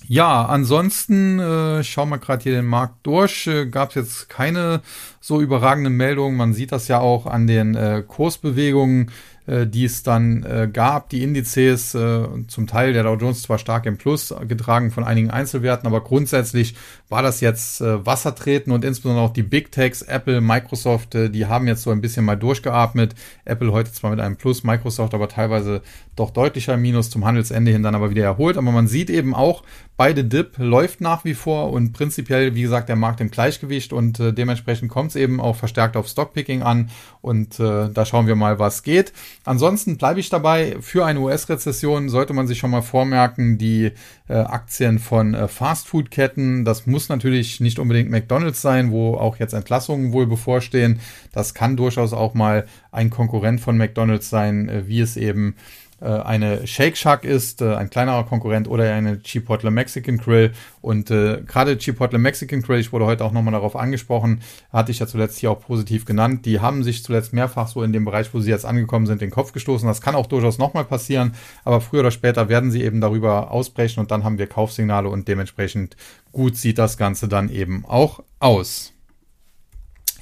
Ja, ansonsten äh, schauen wir gerade hier den Markt durch. Äh, Gab es jetzt keine so überragende Meldungen. Man sieht das ja auch an den äh, Kursbewegungen die es dann äh, gab. Die Indizes, äh, zum Teil der Dow Jones zwar stark im Plus, getragen von einigen Einzelwerten, aber grundsätzlich war das jetzt äh, Wassertreten und insbesondere auch die Big Techs, Apple, Microsoft, äh, die haben jetzt so ein bisschen mal durchgeatmet. Apple heute zwar mit einem Plus, Microsoft aber teilweise doch deutlicher Minus zum Handelsende hin dann aber wieder erholt. Aber man sieht eben auch, beide Dip läuft nach wie vor und prinzipiell, wie gesagt, der Markt im Gleichgewicht und äh, dementsprechend kommt es eben auch verstärkt auf Stockpicking an und äh, da schauen wir mal, was geht. Ansonsten bleibe ich dabei, für eine US-Rezession sollte man sich schon mal vormerken, die äh, Aktien von äh, Fastfood-Ketten, das muss natürlich nicht unbedingt McDonald's sein, wo auch jetzt Entlassungen wohl bevorstehen. Das kann durchaus auch mal ein Konkurrent von McDonald's sein, äh, wie es eben äh, eine Shake Shack ist, äh, ein kleinerer Konkurrent, oder eine Chipotle Mexican Grill. Und äh, gerade Chipotle Mexican Grill, ich wurde heute auch nochmal darauf angesprochen, hatte ich ja zuletzt hier auch positiv genannt. Die haben sich zuletzt mehrfach so in dem Bereich, wo sie jetzt angekommen sind, den Kopf gestoßen. Das kann auch durchaus nochmal passieren, aber früher oder später werden sie eben darüber ausbrechen und dann haben wir Kaufsignale und dementsprechend gut sieht das Ganze dann eben auch aus.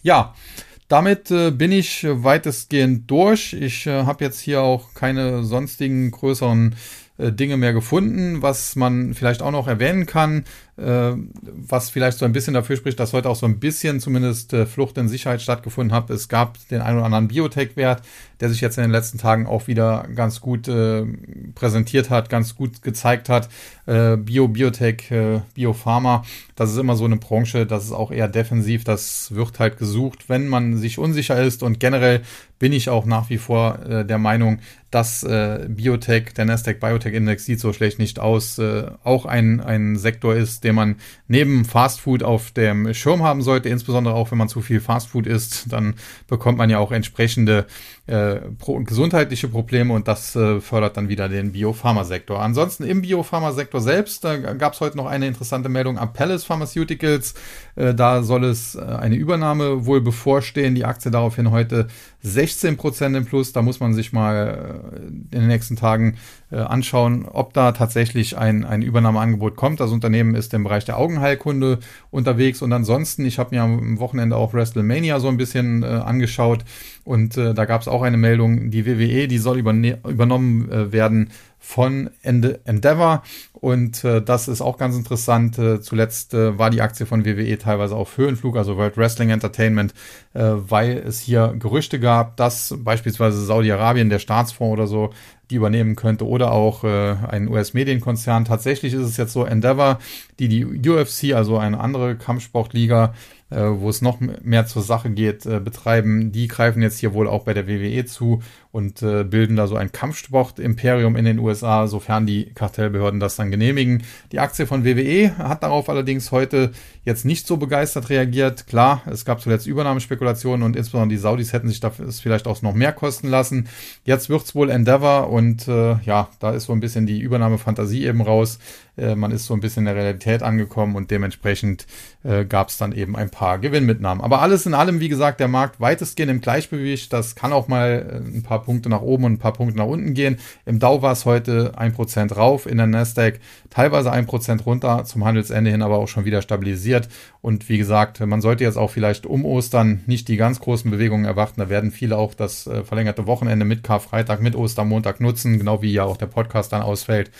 Ja, damit äh, bin ich weitestgehend durch. Ich äh, habe jetzt hier auch keine sonstigen größeren äh, Dinge mehr gefunden. Was man vielleicht auch noch erwähnen kann, äh, was vielleicht so ein bisschen dafür spricht, dass heute auch so ein bisschen zumindest äh, Flucht in Sicherheit stattgefunden hat. Es gab den einen oder anderen Biotech-Wert, der sich jetzt in den letzten Tagen auch wieder ganz gut äh, präsentiert hat, ganz gut gezeigt hat. Äh, Bio, Biotech, äh, Biopharma, das ist immer so eine Branche, das ist auch eher defensiv, das wird halt gesucht, wenn man sich unsicher ist und generell bin ich auch nach wie vor äh, der Meinung, dass äh, Biotech, der Nasdaq Biotech Index sieht so schlecht nicht aus, äh, auch ein, ein Sektor ist, den man neben Fastfood auf dem Schirm haben sollte, insbesondere auch wenn man zu viel Fastfood isst, dann bekommt man ja auch entsprechende äh, pro gesundheitliche Probleme und das äh, fördert dann wieder den Biopharmasektor. Ansonsten im Biopharmasektor selbst, da gab es heute noch eine interessante Meldung am Palace Pharmaceuticals. Äh, da soll es äh, eine Übernahme wohl bevorstehen. Die Aktie daraufhin heute 16 Prozent im Plus. Da muss man sich mal äh, in den nächsten Tagen äh, anschauen, ob da tatsächlich ein, ein Übernahmeangebot kommt. Das Unternehmen ist im Bereich der Augenheilkunde unterwegs und ansonsten, ich habe mir am Wochenende auch WrestleMania so ein bisschen äh, angeschaut und äh, da gab es auch eine Meldung, die WWE, die soll übernommen äh, werden von Endeavor und äh, das ist auch ganz interessant. Äh, zuletzt äh, war die Aktie von WWE teilweise auf Höhenflug, also World Wrestling Entertainment, äh, weil es hier Gerüchte gab, dass beispielsweise Saudi-Arabien, der Staatsfonds oder so, die übernehmen könnte oder auch äh, ein US-Medienkonzern. Tatsächlich ist es jetzt so Endeavor, die die UFC, also eine andere Kampfsportliga, äh, wo es noch mehr zur Sache geht, äh, betreiben. Die greifen jetzt hier wohl auch bei der WWE zu und äh, bilden da so ein Kampfsport-Imperium in den USA, sofern die Kartellbehörden das dann genehmigen. Die Aktie von WWE hat darauf allerdings heute jetzt nicht so begeistert reagiert. Klar, es gab zuletzt Übernahmespekulationen und insbesondere die Saudis hätten sich dafür vielleicht auch noch mehr kosten lassen. Jetzt wird's wohl Endeavor und äh, ja, da ist so ein bisschen die Übernahmefantasie eben raus. Äh, man ist so ein bisschen in der Realität angekommen und dementsprechend äh, gab es dann eben ein paar Gewinnmitnahmen. Aber alles in allem, wie gesagt, der Markt weitestgehend im Gleichgewicht. Das kann auch mal äh, ein paar Punkte nach oben und ein paar Punkte nach unten gehen. Im Dow war es heute ein Prozent rauf, in der Nasdaq teilweise ein Prozent runter, zum Handelsende hin aber auch schon wieder stabilisiert. Und wie gesagt, man sollte jetzt auch vielleicht um Ostern nicht die ganz großen Bewegungen erwarten. Da werden viele auch das äh, verlängerte Wochenende mit Karfreitag, mit Ostermontag nutzen, genau wie ja auch der Podcast dann ausfällt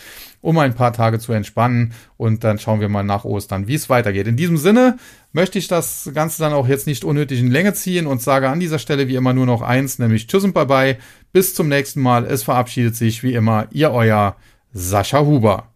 um ein paar Tage zu entspannen. Und dann schauen wir mal nach Ostern, wie es weitergeht. In diesem Sinne möchte ich das Ganze dann auch jetzt nicht unnötig in Länge ziehen und sage an dieser Stelle wie immer nur noch eins, nämlich Tschüss und Bye-bye. Bis zum nächsten Mal. Es verabschiedet sich wie immer Ihr euer Sascha Huber.